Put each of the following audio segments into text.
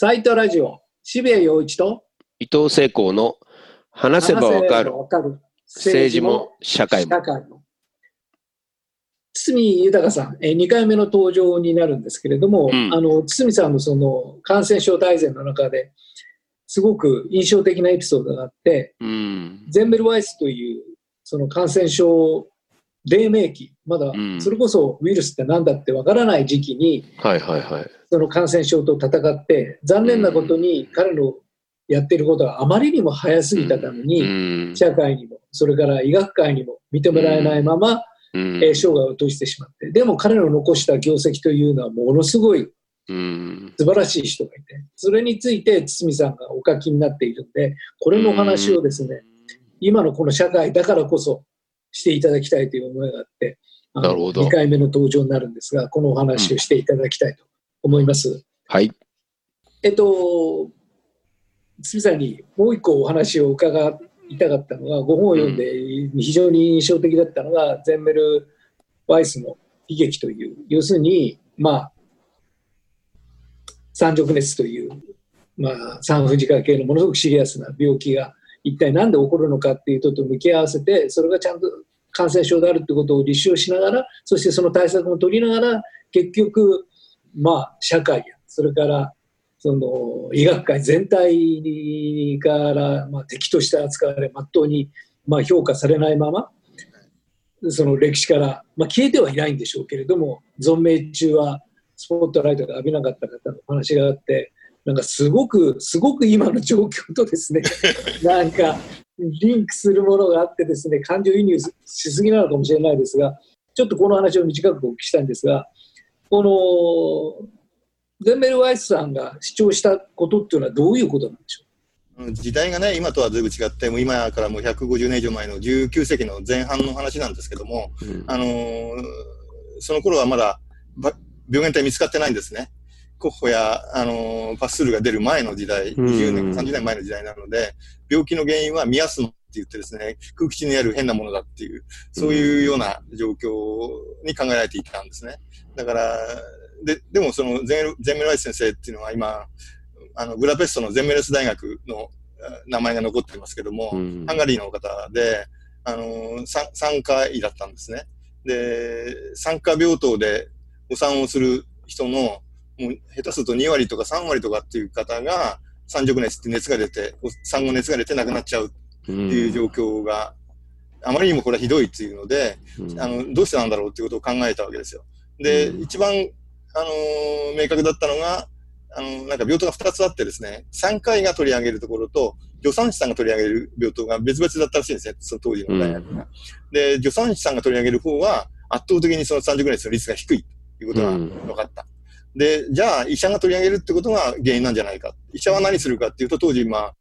サイトラジオ、渋谷陽一と伊藤聖光の話せばわかる政治も社会も。社会も。堤豊さん、えー、2回目の登場になるんですけれども、うんあの堤さんのその感染症大全の中ですごく印象的なエピソードがあって、うん。ゼンベルワイスというその感染症黎明期、まだうんそれこそウイルスって何だってわからない時期に、はいはいはい。その感染症と戦って、残念なことに彼のやってることがあまりにも早すぎたために、うん。社会にも、それから医学界にも認められないまま、うんえー生涯を閉じてしまって、でも彼の残した業績というのはものすごいうん。素晴らしい人がいて、それについて堤さんがお書きになっているんで、これのお話をですね、今のこの社会だからこそしていただきたいという思いがあって、なるほど2回目の登場になるんですが、このお話をしていただきたいと思います。はい。えっと、堤さんにもう一個お話を伺いたかったのが、ご本を読んで非常に印象的だったのが、ゼンメル・ワイスの悲劇という、要するに、まあ、三直熱という、まあ、産婦人科系のものすごくシリアスな病気が一体何で起こるのかっていうことと向き合わせて、それがちゃんと感染症であるってことを立証しながら、そしてその対策も取りながら、結局、まあ、社会や、それからその医学界全体から、まあ、敵として扱われ、まっとうに、まあ、評価されないまま、その歴史から、まあ、消えてはいないんでしょうけれども、存命中はスポットライトが浴びなかった方のお話があって、なんかすごく、すごく今の状況とですね、なんかリンクするものがあってですね、感情移入しすぎなのかもしれないですが、ちょっとこの話を短くお聞きしたいんですが、このゼンベル・ワイスさんが主張したことっていうのはどういうことなんでしょう？ん時代がね、今とは随分違って、もう今からもう150年以上前の19世紀の前半の話なんですけども、うんあのーその頃はまだば病原体見つかってないんですね。コッホや、あのーパスツールが出る前の時代、うん20年、30年前の時代なので、病気の原因はミアスノって言ってですね、空気中にある変なものだっていう、そういうような状況に考えられていたんですね。だから、で、でもそのゼンゼンメルワイス先生っていうのは今、あの、ブダペストのゼンメルス大学のあ名前が残ってますけども、うんハンガリーの方で、あの、産産科医だったんですね。で、産科病棟でお産をする人の、もう下手すると2割とか3割とかっていう方が、三直熱って熱が出て、お産後熱が出て亡くなっちゃうっうていうん状況が、あまりにもこれはひどいっていうので、うんあの、どうしてなんだろうっていうことを考えたわけですよ。で、うん一番、あのー明確だったのが、あのなんか病棟が2つあってですね、産科医が取り上げるところと、助産師さんが取り上げる病棟が別々だったらしいんですね、その当時の大学が。で、助産師さんが取り上げる方は、圧倒的にその三熟熱の率が低いということがうん分かった。で、じゃあ医者が取り上げるってことが原因なんじゃないか。医者は何するかっていうと、当時、まあ、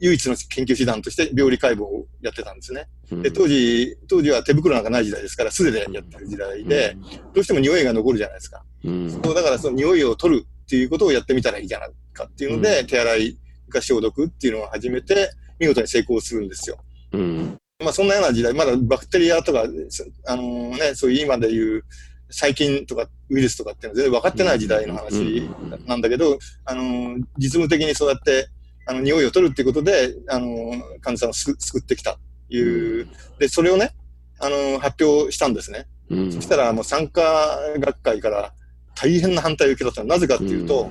唯一の研究手段として病理解剖をやってたんですね。で、当時、当時は手袋なんかない時代ですから、素手でやってる時代で、どうしても匂いが残るじゃないですか。うんそうだからその匂いを取るっていうことをやってみたらいいじゃないかっていうので、手洗いか消毒っていうのを始めて、見事に成功するんですよ。うんまあそんなような時代、まだバクテリアとか、そあのね、そういう今でいう細菌とかウイルスとかっていうのは全然分かってない時代の話なんだけど、あの、実務的にそうやって、あの、匂いを取るっていうことで、あの、患者さんを救救ってきたいう、で、それをね、あの、発表したんですね。うん。そしたら、もう産科学会から大変な反対を受けたの。はなぜかっていうと、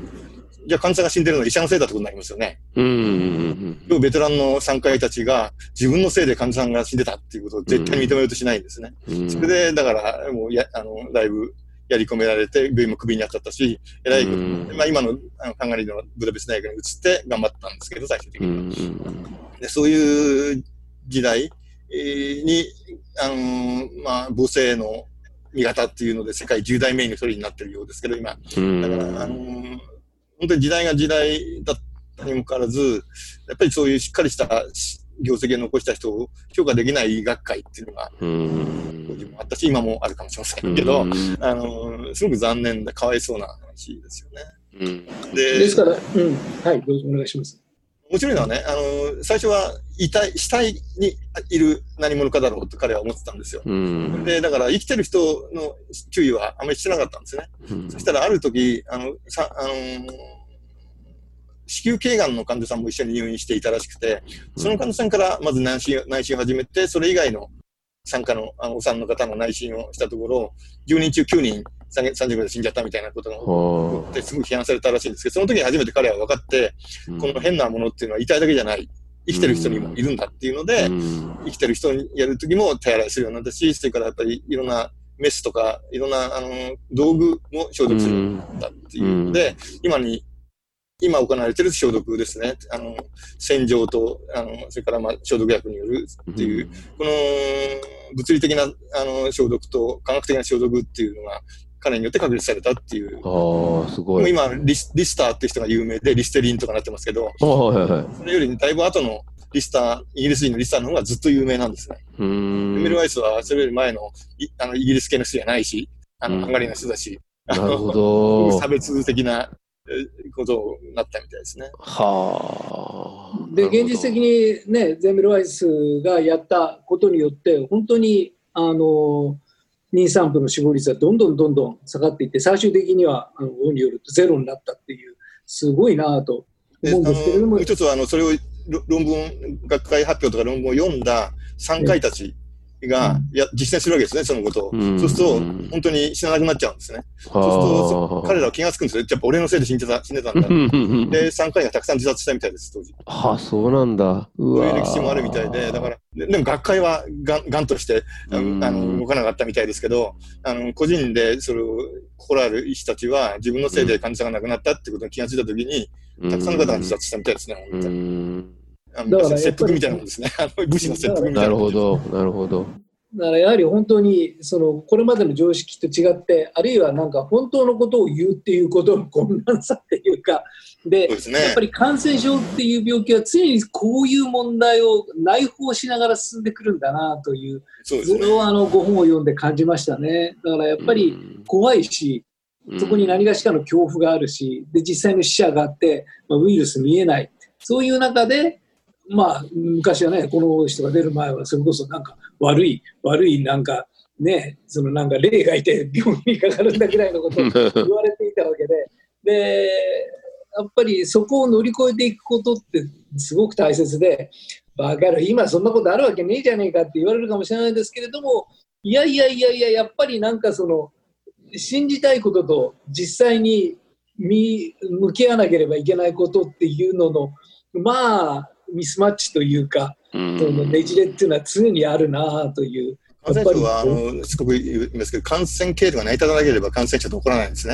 じゃあ患者さんが死んでるのは医者のせいだってことになりますよね。うんうん要はベテランの産科医たちが自分のせいで患者さんが死んでたっていうことを絶対に認めようとしないんですね。うんそれで、だから、もうや、あの、だいぶやり込められて、病院もクビになっちゃったし、えらいうんまあ今のあのハンガリーのブダペスト大学に移って頑張ったんですけど、最終的うに。んでそういう時代えーに、あのーまあ、母性の味方っていうので世界10大名の一人になってるようですけど、今。うんだから、あのー本当に時代が時代だったにもかかわらず、やっぱりそういうしっかりした業績を残した人を評価できない医学会っていうのがうん当時もあったし、今もあるかもしれませんけど、うんあのーすごく残念だ、かわいそうな話ですよね。うんでですから、うん、はい、どうぞお願いします。面白いのはね、あの、最初は遺体、死体にいる何者かだろうと彼は思ってたんですよ。うんで、だから生きてる人の注意はあまりしてなかったんですね。うんそしたらある時、あの、さ、あのー子宮頸がんの患者さんも一緒に入院していたらしくて、その患者さんからまず内診内診を始めて、それ以外の参加のあのお産の方の内診をしたところ、10人中9人30秒で死んじゃったみたいなことがって、すごい批判されたらしいんですけど、その時に初めて彼は分かって、この変なものっていうのは痛いだけじゃない。生きてる人にもいるんだっていうので、生きてる人にやるときも手洗いするようになったし、それからやっぱりいろんなメスとか、いろんなあの道具も消毒するようになったっていうので、今に、今行われている消毒ですね。あの、洗浄と、あの、それからまあ消毒薬によるっていう、この物理的なあの消毒と科学的な消毒っていうのが、彼によって確立されたっていう。ああ、すごい。今リス、リスターっていう人が有名で、リステリンとかなってますけど、はいはい。それよりだいぶ後のリスター、イギリス人のリスターの方がずっと有名なんですね。うーん。エメル・ワイスはそれより前のいあのイギリス系の人じゃないし、あの、うんハンガリーの人だし、なるほど。差別的なえことになったみたいですね。はあ。で現実的にねゼンベルワイスがやったことによって本当にあの妊産婦の死亡率はどんどんどんどん下がっていって最終的にはあの王によるとゼロになったっていうすごいなぁと思うんですけれども。一つはあのそれをろ論文、学会発表とか論文を読んだ産科医たちが、うんや実践するわけですね、そのことを。うんそうすると、うん本当に死ななくなっちゃうんですね。そうすると彼らは気がつくんですよ。やっぱ俺のせいで死んでた死んでたんだ。あ。で、産科医がたくさん自殺したみたいです、当時。はあ、そうなんだ。うそうわいう歴史もあるみたいで、だから、ででも学会はがんがんとしてあうんの動かなかったみたいですけど、あの個人でそれを心ある医師たちは自分のせいで患者さんが亡くなったってことに気がついたときに、たくさんの方が自殺したみたいですね、う本当に。ん。あのだからやっぱり切腹みたいなもんですね。武士の切腹みたいな。なるほ。ど、なるほど。だからやはり本当にそのこれまでの常識と違ってあるいはなんか本当のことを言うっていうことの困難さっていうかでねやっぱり感染症っていう病気は常にこういう問題を内包しながら進んでくるんだなというそうですね。それをあのご本を読んで感じましたねだからやっぱり怖いしうんそこに何がしかの恐怖があるしで実際の死者があって、まあ、ウイルス見えないそういう中でまあ昔はねこの人が出る前はそれこそなんか悪い悪いなんかねそのなんか霊がいて病院にかかるんだぐらいのことを言われていたわけで。でやっぱりそこを乗り越えていくことってすごく大切でバカ野郎今そんなことあるわけねえじゃねえかって言われるかもしれないですけれどもいやいやいやいややっぱりなんかその信じたいことと実際に見向き合わなければいけないことっていうののまあミスマッチというか、うんそのねじれっていうのは常にあるなという。感染症は、あの、しつこく言うんですけど、感染経路が成り立たなければ感染症って起こらないんですね。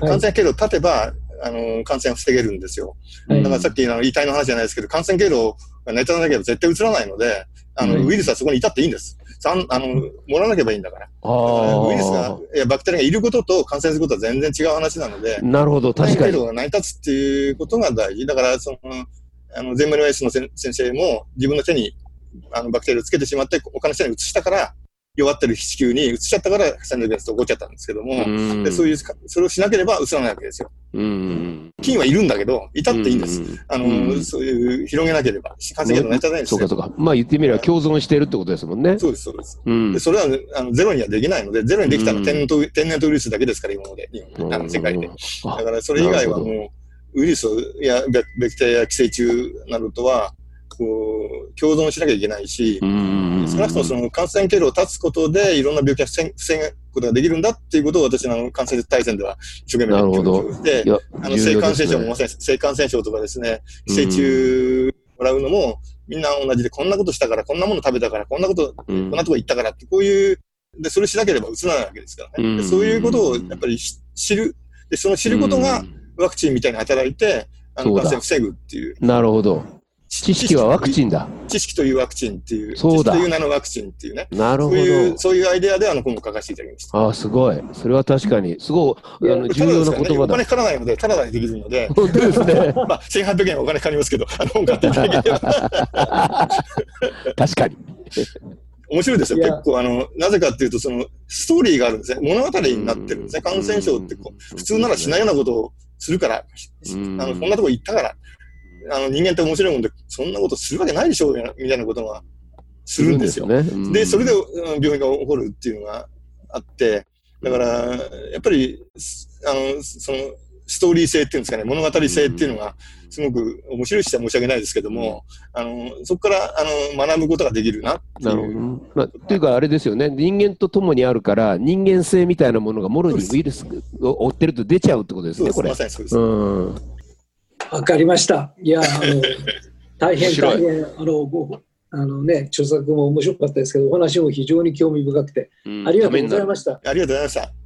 はい感染経路を立てば、あの、感染を防げるんですよ。はいだからさっきの遺体の話じゃないですけど、感染経路が成り立たなければ絶対移らないので、あの、はいウイルスはそこにいたっていいんです。さんあの、もらわなければいいんだから。だからあウイルスがあ、いや、バクテリアがいることと感染することは全然違う話なので、なるほど、確かに経路。が成り立つっていうことが大事。だから、その、あの、ゼンメルワイスの先先生も自分の手にあのバクテリアをつけてしまって、他の人に移したから、弱ってる子宮に移しちゃったから、戦略が起こっちゃったんですけども、うんでそういう、それをしなければ移らないわけですよ。うん。菌はいるんだけど、いたっていいんです。うんあの、うんそういう、広げなければ、感染経路成り立たないんですよ。そうかそうか。まあ言ってみれば共存してるってことですもんね。そうです、そうです。うんで。それはあのゼロにはできないので、ゼロにできたのはうん天然と天然とウイルスだけですから、今まで、あの世界で。あだからそれ以外はもう、ウイルスやベベクテリアや寄生虫などとは、こう、共存しなきゃいけないし、うん。少なくともその感染経路を断つことで、いろんな病気を防ぐことができるんだっていうことを私の感染対戦では一生懸命なるほど。強調してい、や、あの、重性感染症もまさに性感染症とかですね、寄生虫もらうのも、みんな同じで、こんなことしたから、こんなもの食べたから、こんなこと、こうん。んなとこ行ったからって、こういう、で、それしなければ移らないわけですからね。でそういうことをやっぱりし知る。で、その知ることがワクチンみたいに働いて、あの、感染を防ぐっていう。なるほど。知識はワクチン。ンだ。知識というワクチンっていう。そうだ知識という名のワクチンっていうね。なるほそういう、ど。そういうアイデアであの本を書かせていただきました。ああ、すごい。それは確かに、すごい、あの、重要な言葉お金だ。かからないので、ただでできるので、本当ですね。まあ、1800円はお金かかりますけど、あの本買っていただければ。確かに。面白いですよ。結構、あの、なぜかっていうと、その、ストーリーがあるんですね。物語になってるんですね。感染症ってこう、普通ならしないようなことをするから、あうん。の、こんなとこ行ったから、あの、人間って面白いもんで、そんなことするわけないでしょう、みたいなことがするんですよ。で、それで、うん病院が起こるっていうのがあって、だから、やっぱり、すあの、その、ストーリー性っていうんですかね、物語性っていうのが、すごく面白いしは申し訳ないですけども、あの、そこから、あの、学ぶことができるなってなるほどいう。。まあ、っていうか、あれですよね、人間と共にあるから、人間性みたいなものがもろにウイルスを追ってると出ちゃうってことですね、これ。まさにそうです。うん。わかりました。いや、あの、大変大変、あの、ごあのね、著作も面白かったですけど、お話も非常に興味深くて、うんありがとうございました。ありがとうございました。